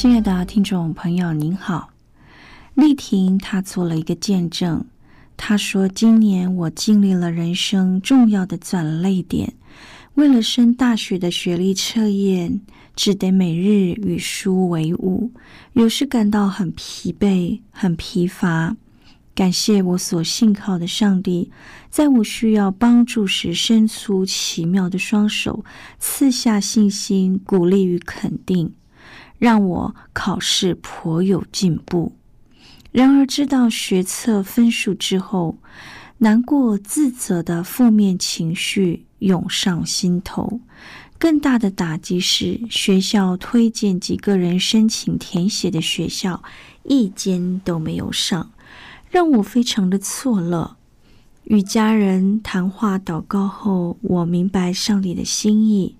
亲爱的听众朋友，您好。丽婷，她做了一个见证。她说：“今年我经历了人生重要的转泪点，为了升大学的学历测验，只得每日与书为伍，有时感到很疲惫、很疲乏。感谢我所信靠的上帝，在我需要帮助时，伸出奇妙的双手，赐下信心、鼓励与肯定，让我考试颇有进步。”然而，知道学测分数之后，难过、自责的负面情绪涌上心头。更大的打击是，学校推荐几个人申请填写的学校，一间都没有上，让我非常的错愕。与家人谈话祷告后，我明白上帝的心意，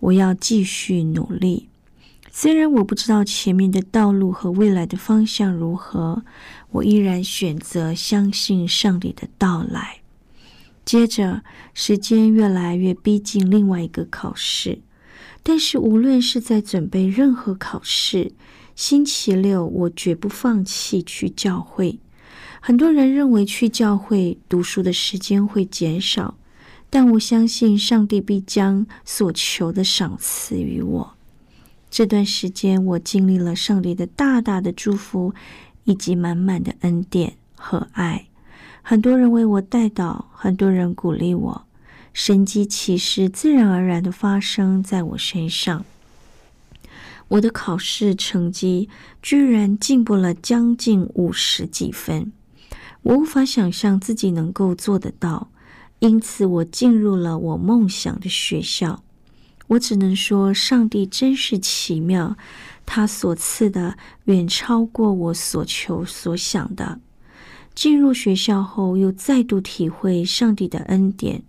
我要继续努力。虽然我不知道前面的道路和未来的方向如何，我依然选择相信上帝的到来。接着，时间越来越逼近另外一个考试，但是无论是在准备任何考试，星期六我绝不放弃去教会。很多人认为去教会读书的时间会减少，但我相信上帝必将所求的赏赐于我。这段时间，我经历了上帝的大大的祝福，以及满满的恩典和爱。很多人为我带祷，很多人鼓励我，神迹奇事自然而然的发生在我身上。我的考试成绩居然进步了将近五十几分，我无法想象自己能够做得到，因此我进入了我梦想的学校。我只能说，上帝真是奇妙，他所赐的远超过我所求所想的。进入学校后，又再度体会上帝的恩典。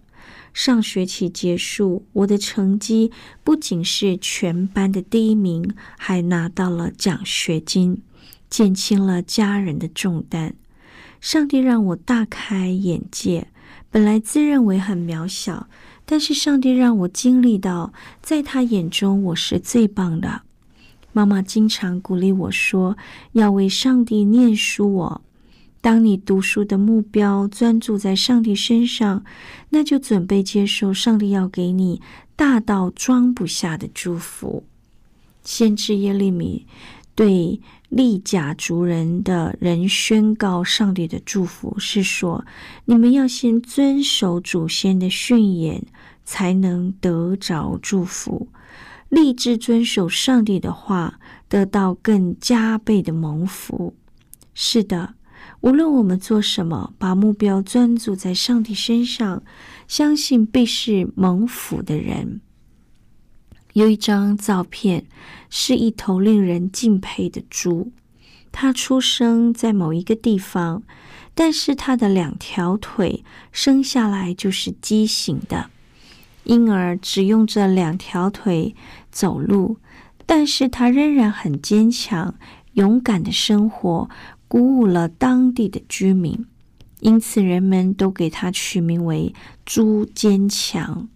上学期结束，我的成绩不仅是全班的第一名，还拿到了奖学金，减轻了家人的重担。上帝让我大开眼界，本来自认为很渺小。但是上帝让我经历到，在他眼中我是最棒的。妈妈经常鼓励我说：“要为上帝念书。”我，当你读书的目标专注在上帝身上，那就准备接受上帝要给你大到装不下的祝福。先知耶利米对。利甲族人的人宣告上帝的祝福，是说：你们要先遵守祖先的训言，才能得着祝福。立志遵守上帝的话，得到更加倍的蒙福。是的，无论我们做什么，把目标专注在上帝身上，相信必是蒙福的人。有一张照片，是一头令人敬佩的猪。它出生在某一个地方，但是它的两条腿生下来就是畸形的，因而只用这两条腿走路。但是它仍然很坚强、勇敢的生活，鼓舞了当地的居民。因此，人们都给它取名为“猪坚强”。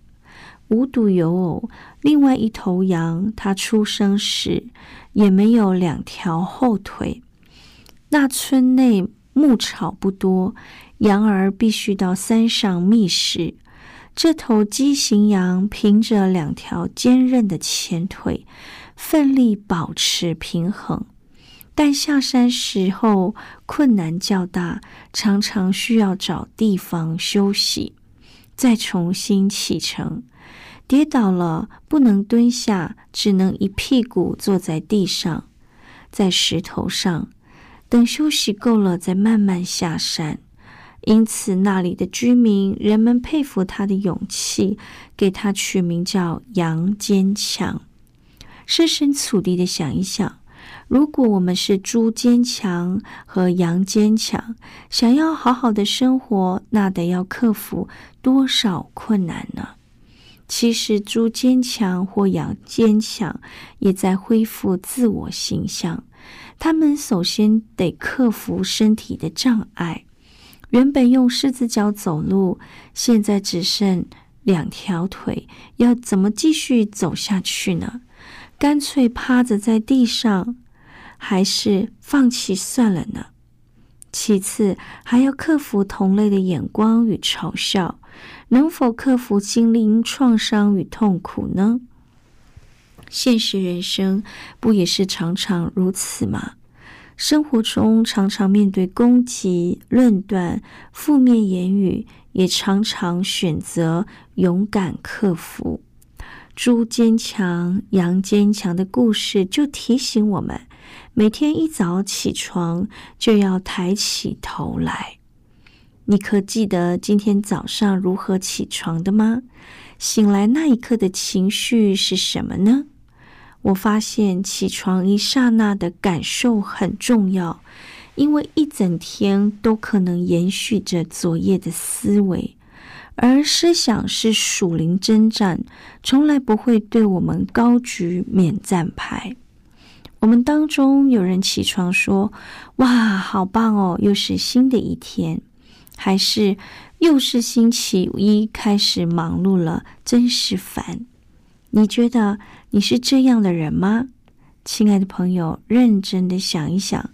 无独有偶，另外一头羊，它出生时也没有两条后腿。那村内牧草不多，羊儿必须到山上觅食。这头畸形羊凭着两条坚韧的前腿，奋力保持平衡。但下山时候困难较大，常常需要找地方休息，再重新启程。跌倒了不能蹲下，只能一屁股坐在地上，在石头上，等休息够了再慢慢下山。因此，那里的居民人们佩服他的勇气，给他取名叫“杨坚强”。设身处地的想一想，如果我们是猪坚强和羊坚强，想要好好的生活，那得要克服多少困难呢？其实，猪坚强或羊坚强，也在恢复自我形象。他们首先得克服身体的障碍。原本用狮子脚走路，现在只剩两条腿，要怎么继续走下去呢？干脆趴着在地上，还是放弃算了呢？其次，还要克服同类的眼光与嘲笑，能否克服心灵创伤与痛苦呢？现实人生不也是常常如此吗？生活中常常面对攻击、论断、负面言语，也常常选择勇敢克服。猪坚强、羊坚强的故事就提醒我们：每天一早起床就要抬起头来。你可记得今天早上如何起床的吗？醒来那一刻的情绪是什么呢？我发现起床一刹那的感受很重要，因为一整天都可能延续着昨夜的思维，而思想是属灵征战，从来不会对我们高举免战牌。我们当中有人起床说：“哇，好棒哦，又是新的一天。”还是又是星期一开始忙碌了，真是烦。你觉得你是这样的人吗，亲爱的朋友？认真的想一想，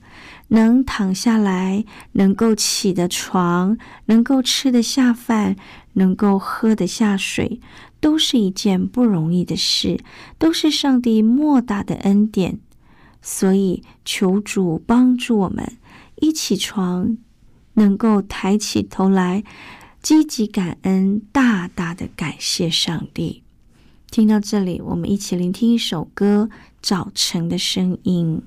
能躺下来，能够起的床，能够吃得下饭，能够喝得下水，都是一件不容易的事，都是上帝莫大的恩典。所以，求主帮助我们，一起床能够抬起头来，积极感恩，大大的感谢上帝。听到这里，我们一起聆听一首歌《早晨的声音》。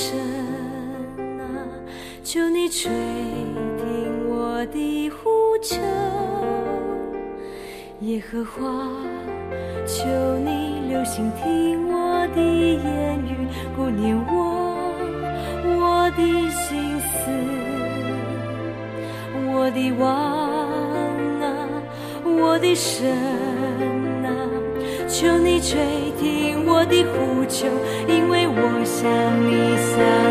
神啊，求你垂听我的呼求，耶和华，求你留心听我的言语，顾念我我的心思。我的王啊，我的神啊，求你垂听我的呼求，因为我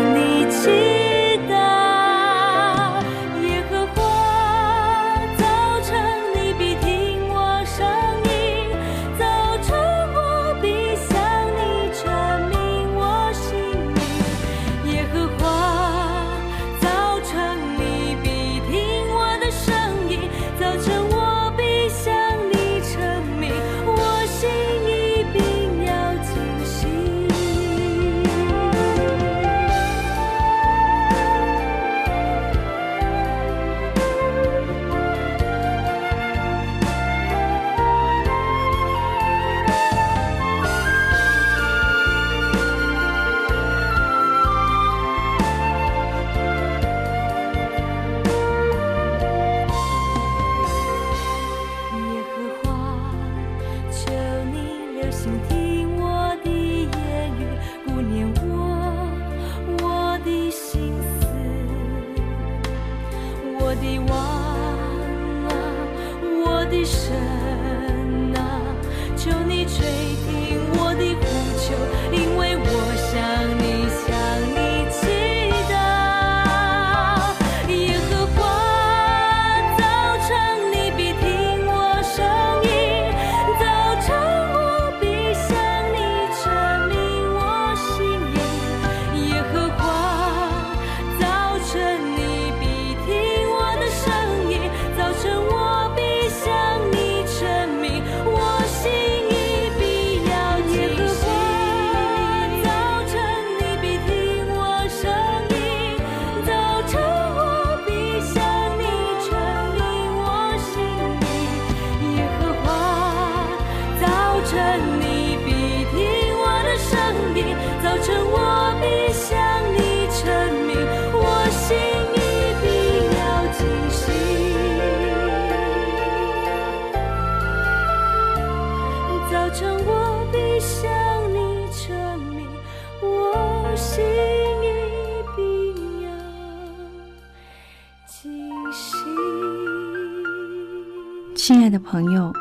朋友，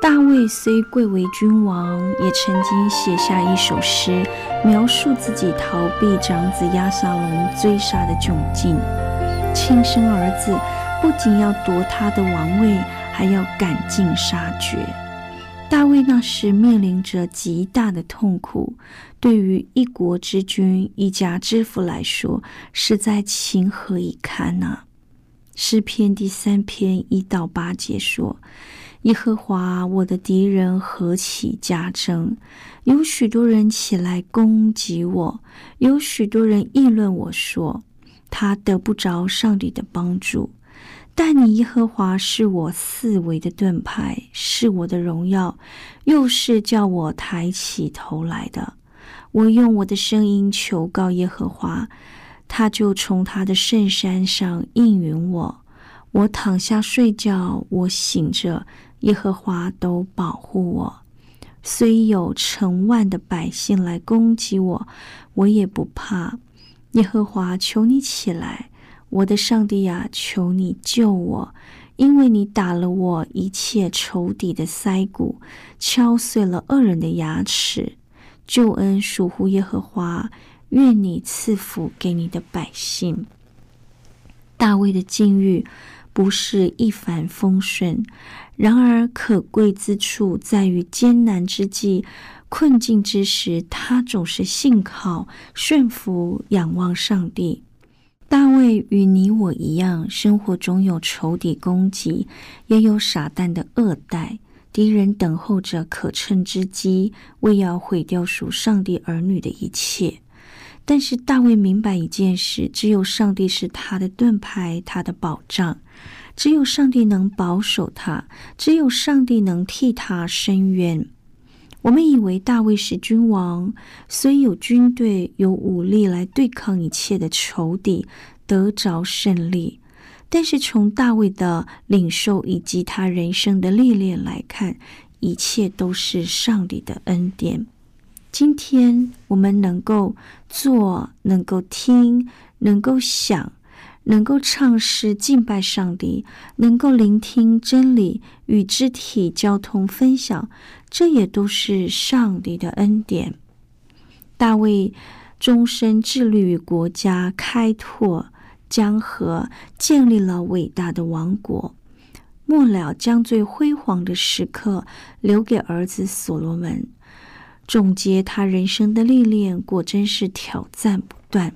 大卫虽贵为君王，也曾经写下一首诗，描述自己逃避长子亚撒龙追杀的窘境。亲生儿子不仅要夺他的王位，还要赶尽杀绝。大卫那时面临着极大的痛苦，对于一国之君、一家之父来说，实在情何以堪呐！诗篇第三篇一到八节说：“耶和华，我的敌人何其加增！有许多人起来攻击我，有许多人议论我说，他得不着上帝的帮助。”但你耶和华是我四围的盾牌，是我的荣耀，又是叫我抬起头来的。我用我的声音求告耶和华，他就从他的圣山上应允我。我躺下睡觉，我醒着，耶和华都保护我。虽有成万的百姓来攻击我，我也不怕。耶和华，求你起来。我的上帝呀，求你救我，因为你打了我一切仇敌的腮骨，敲碎了恶人的牙齿。救恩属乎耶和华，愿你赐福给你的百姓。大卫的境遇不是一帆风顺，然而可贵之处在于艰难之际、困境之时，他总是信靠、顺服、仰望上帝。大卫与你我一样，生活中有仇敌攻击，也有傻蛋的恶待，敌人等候着可乘之机，为要毁掉属上帝儿女的一切。但是大卫明白一件事：只有上帝是他的盾牌，他的保障；只有上帝能保守他，只有上帝能替他伸冤。我们以为大卫是君王，虽有军队、有武力来对抗一切的仇敌，得着胜利。但是从大卫的领受以及他人生的历练来看，一切都是上帝的恩典。今天我们能够做，能够听，能够想。能够唱诗敬拜上帝，能够聆听真理与肢体交通分享，这也都是上帝的恩典。大卫终身致力于国家开拓江河，建立了伟大的王国。末了将最辉煌的时刻留给儿子所罗门。总结他人生的历练，果真是挑战不断。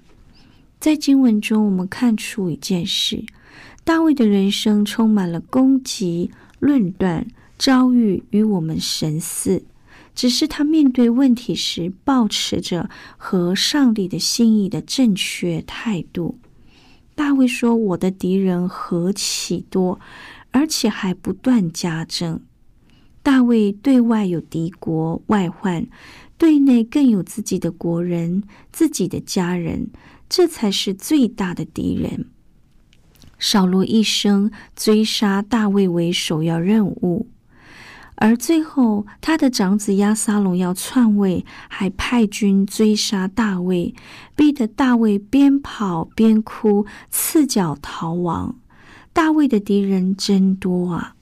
在经文中，我们看出一件事：大卫的人生充满了攻击、论断、遭遇与我们神似。只是他面对问题时，保持着和上帝的心意的正确态度。大卫说：“我的敌人何其多，而且还不断加增。”大卫对外有敌国外患，对内更有自己的国人、自己的家人。这才是最大的敌人。扫罗一生追杀大卫为首要任务，而最后他的长子亚撒龙要篡位，还派军追杀大卫，逼得大卫边跑边哭，赤脚逃亡。大卫的敌人真多啊！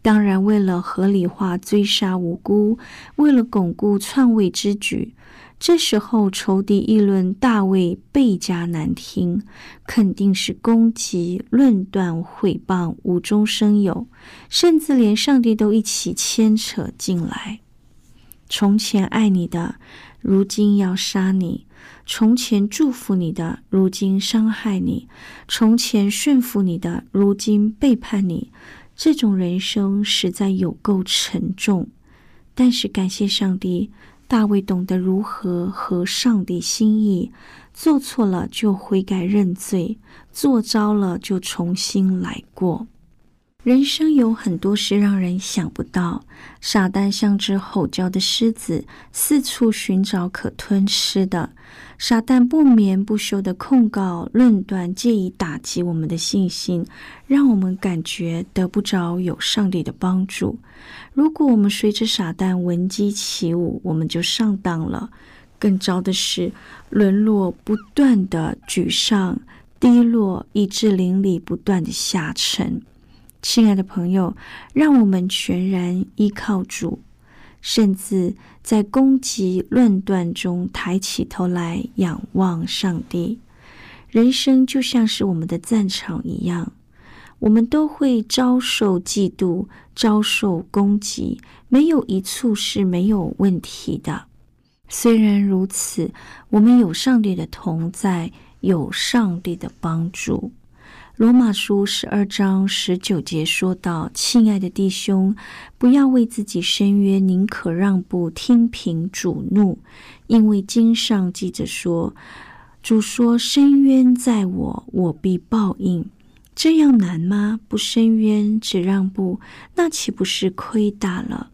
当然，为了合理化追杀无辜，为了巩固篡位之举。这时候，仇敌议论大卫倍加难听，肯定是攻击、论断、毁谤，无中生有，甚至连上帝都一起牵扯进来。从前爱你的，如今要杀你；从前祝福你的，如今伤害你；从前顺服你的，如今背叛你。这种人生实在有够沉重，但是感谢上帝。大卫懂得如何合上帝心意，做错了就悔改认罪，做糟了就重新来过。人生有很多事让人想不到。撒旦像只吼叫的狮子，四处寻找可吞吃的。撒旦不眠不休的控告、论断，借以打击我们的信心，让我们感觉得不着有上帝的帮助。如果我们随着撒旦闻鸡起舞，我们就上当了。更糟的是，沦落不断的沮丧、低落，以致灵里不断的下沉。亲爱的朋友，让我们全然依靠主，甚至在攻击论断中抬起头来仰望上帝。人生就像是我们的战场一样，我们都会遭受嫉妒、遭受攻击，没有一处是没有问题的。虽然如此，我们有上帝的同在，有上帝的帮助。罗马书十二章十九节说道：“亲爱的弟兄，不要为自己申冤，宁可让步，听凭主怒，因为经上记着说，主说：申冤在我，我必报应。这样难吗？不伸冤，只让步，那岂不是亏大了？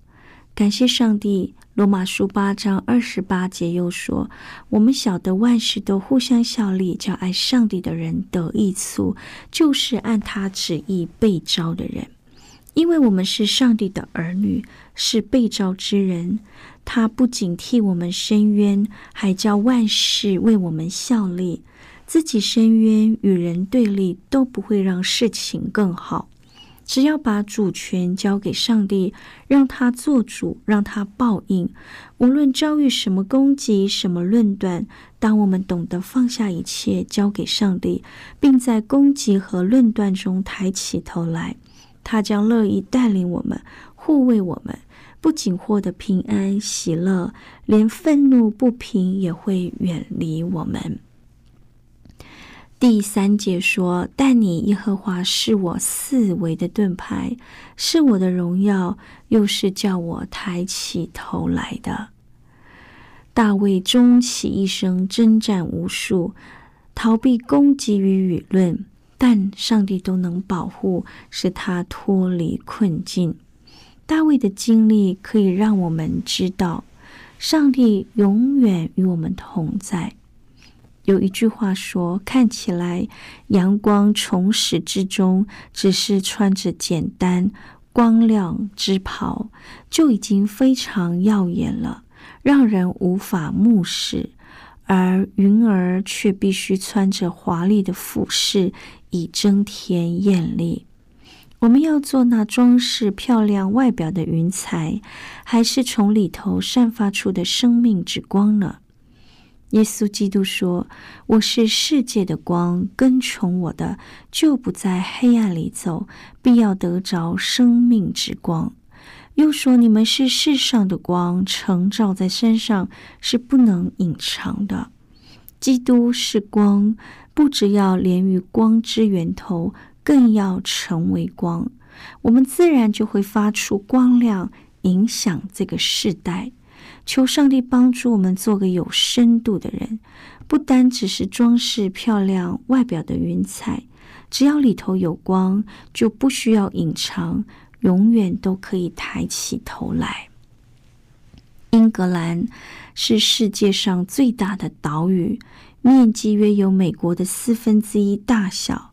感谢上帝。”罗马书八章二十八节又说：“我们晓得万事都互相效力，叫爱上帝的人得益处，就是按他旨意被招的人。因为我们是上帝的儿女，是被招之人。他不仅替我们伸冤，还叫万事为我们效力。自己伸冤与人对立，都不会让事情更好。”只要把主权交给上帝，让他做主，让他报应。无论遭遇什么攻击、什么论断，当我们懂得放下一切，交给上帝，并在攻击和论断中抬起头来，他将乐意带领我们、护卫我们。不仅获得平安喜乐，连愤怒不平也会远离我们。第三节说：“但你耶和华是我四维的盾牌，是我的荣耀，又是叫我抬起头来的。”大卫终其一生征战无数，逃避攻击与舆论，但上帝都能保护，使他脱离困境。大卫的经历可以让我们知道，上帝永远与我们同在。有一句话说：“看起来阳光从始至终只是穿着简单光亮之袍，就已经非常耀眼了，让人无法目视；而云儿却必须穿着华丽的服饰，以增添艳丽。我们要做那装饰漂亮外表的云彩，还是从里头散发出的生命之光呢？”耶稣基督说：“我是世界的光，跟从我的就不在黑暗里走，必要得着生命之光。”又说：“你们是世上的光，城照在山上是不能隐藏的。”基督是光，不只要连于光之源头，更要成为光。我们自然就会发出光亮，影响这个世代。求上帝帮助我们做个有深度的人，不单只是装饰漂亮外表的云彩，只要里头有光，就不需要隐藏，永远都可以抬起头来。英格兰是世界上最大的岛屿，面积约有美国的四分之一大小，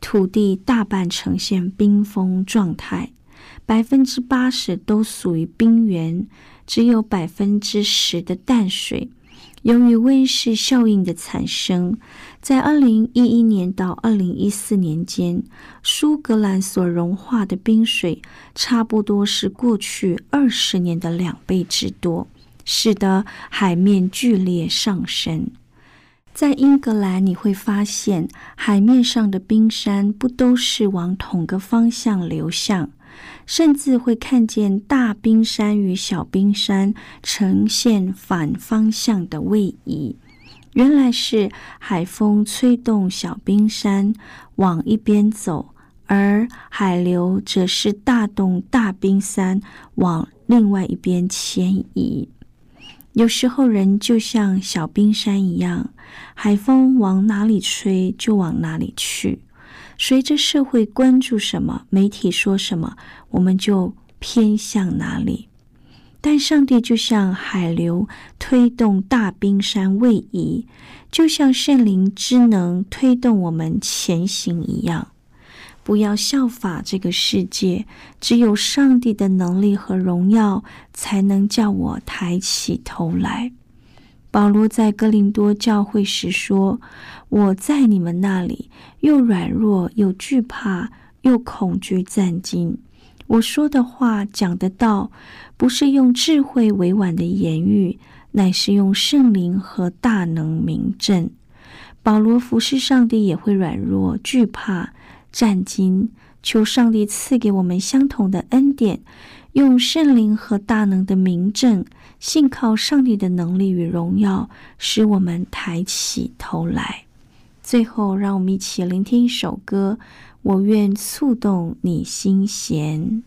土地大半呈现冰封状态，百分之八十都属于冰原。只有百分之十的淡水，由于温室效应的产生，在二零一一年到二零一四年间，苏格兰所融化的冰水差不多是过去二十年的两倍之多，使得海面剧烈上升。在英格兰，你会发现海面上的冰山不都是往同个方向流向。甚至会看见大冰山与小冰山呈现反方向的位移，原来是海风吹动小冰山往一边走，而海流则是大动大冰山往另外一边迁移。有时候人就像小冰山一样，海风往哪里吹就往哪里去。随着社会关注什么，媒体说什么，我们就偏向哪里。但上帝就像海流推动大冰山位移，就像圣灵之能推动我们前行一样。不要效法这个世界，只有上帝的能力和荣耀，才能叫我抬起头来。保罗在哥林多教会时说：“我在你们那里，又软弱又惧怕，又恐惧战惊。我说的话、讲的道，不是用智慧委婉的言语，乃是用圣灵和大能明证。保罗服侍上帝也会软弱、惧怕、战惊，求上帝赐给我们相同的恩典，用圣灵和大能的名证，信靠上帝的能力与荣耀，使我们抬起头来。最后，让我们一起聆听一首歌。我愿触动你心弦。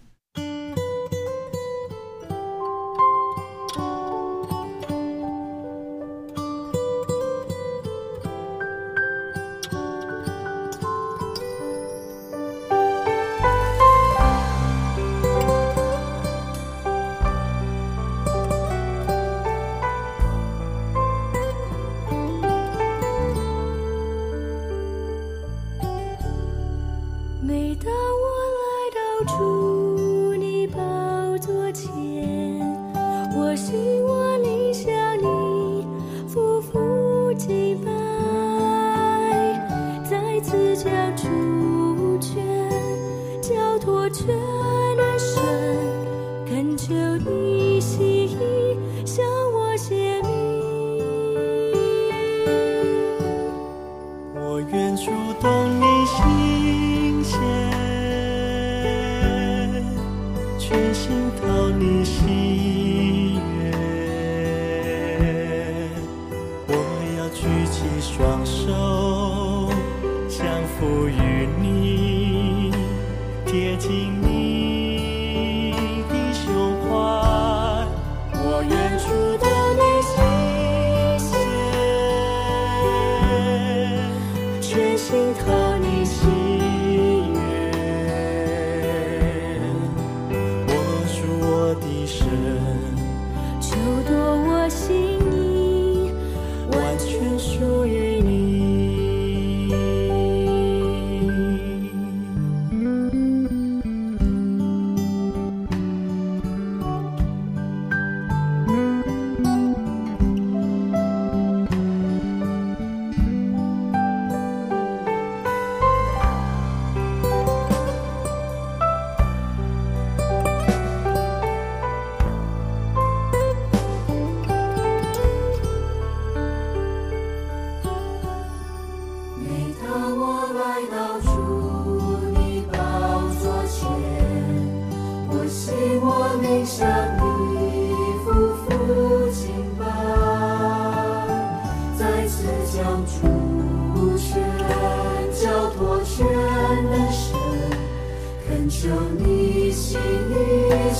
求你心意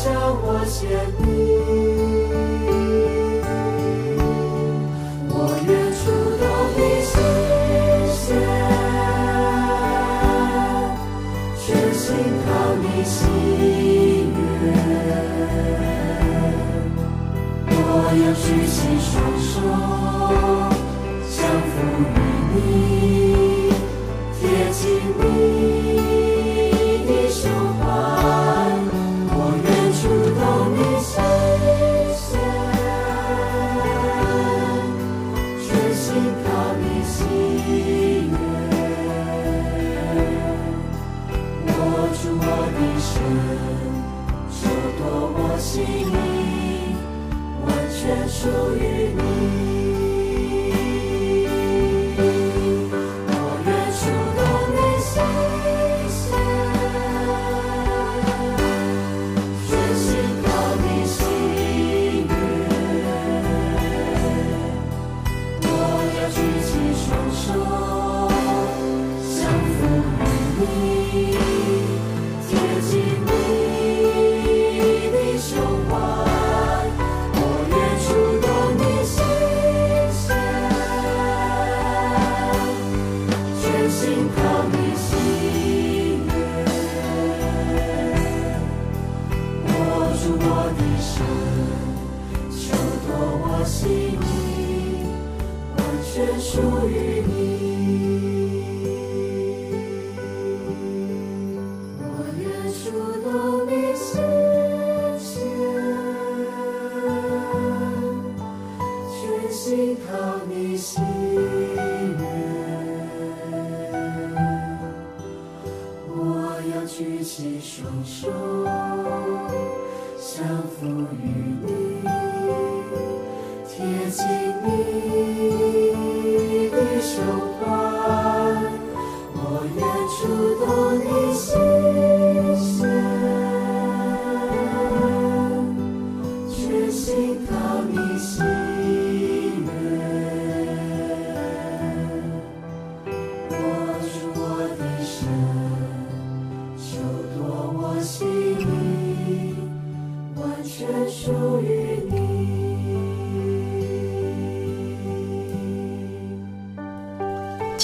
照我显明，我愿触动你心弦，全心靠你喜悦，我要举起双手。紧你，贴近你。全属于你。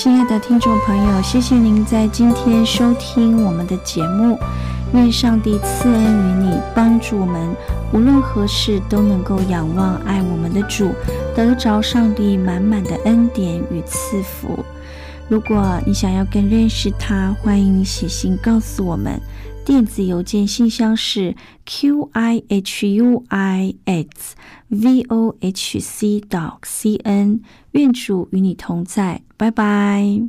亲爱的听众朋友，谢谢您在今天收听我们的节目。愿上帝赐恩于你，帮助我们，无论何事都能够仰望爱我们的主，得着上帝满满的恩典与赐福。如果你想要更认识他，欢迎你写信告诉我们。电子邮件信箱是 q i h u i x v o h c dot c n。愿主与你同在，拜拜。